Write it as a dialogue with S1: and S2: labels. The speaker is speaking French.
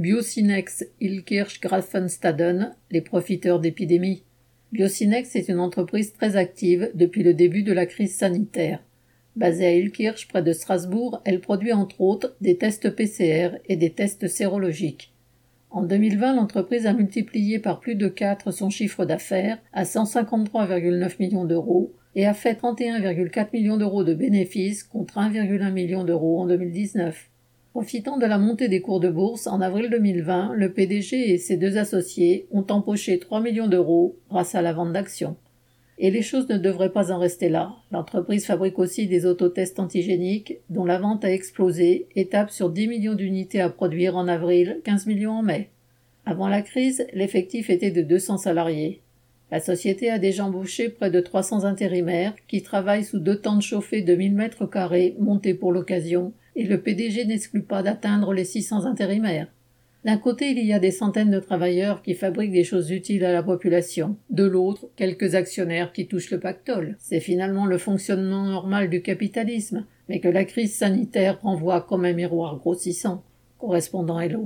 S1: Biocinex Ilkirch Grafenstaden, les profiteurs d'épidémie. Biocinex est une entreprise très active depuis le début de la crise sanitaire. Basée à Ilkirch, près de Strasbourg, elle produit entre autres des tests PCR et des tests sérologiques. En 2020, l'entreprise a multiplié par plus de 4 son chiffre d'affaires à 153,9 millions d'euros et a fait 31,4 millions d'euros de bénéfices contre 1,1 million d'euros en 2019. Profitant de la montée des cours de bourse en avril 2020, le PDG et ses deux associés ont empoché 3 millions d'euros grâce à la vente d'actions. Et les choses ne devraient pas en rester là. L'entreprise fabrique aussi des autotests antigéniques dont la vente a explosé et tape sur 10 millions d'unités à produire en avril, 15 millions en mai. Avant la crise, l'effectif était de 200 salariés. La société a déjà embauché près de 300 intérimaires qui travaillent sous deux tentes chauffées de 1000 mètres carrés montées pour l'occasion et le PDG n'exclut pas d'atteindre les 600 intérimaires. D'un côté, il y a des centaines de travailleurs qui fabriquent des choses utiles à la population. De l'autre, quelques actionnaires qui touchent le pactole. C'est finalement le fonctionnement normal du capitalisme, mais que la crise sanitaire renvoie comme un miroir grossissant. Correspondant Hello.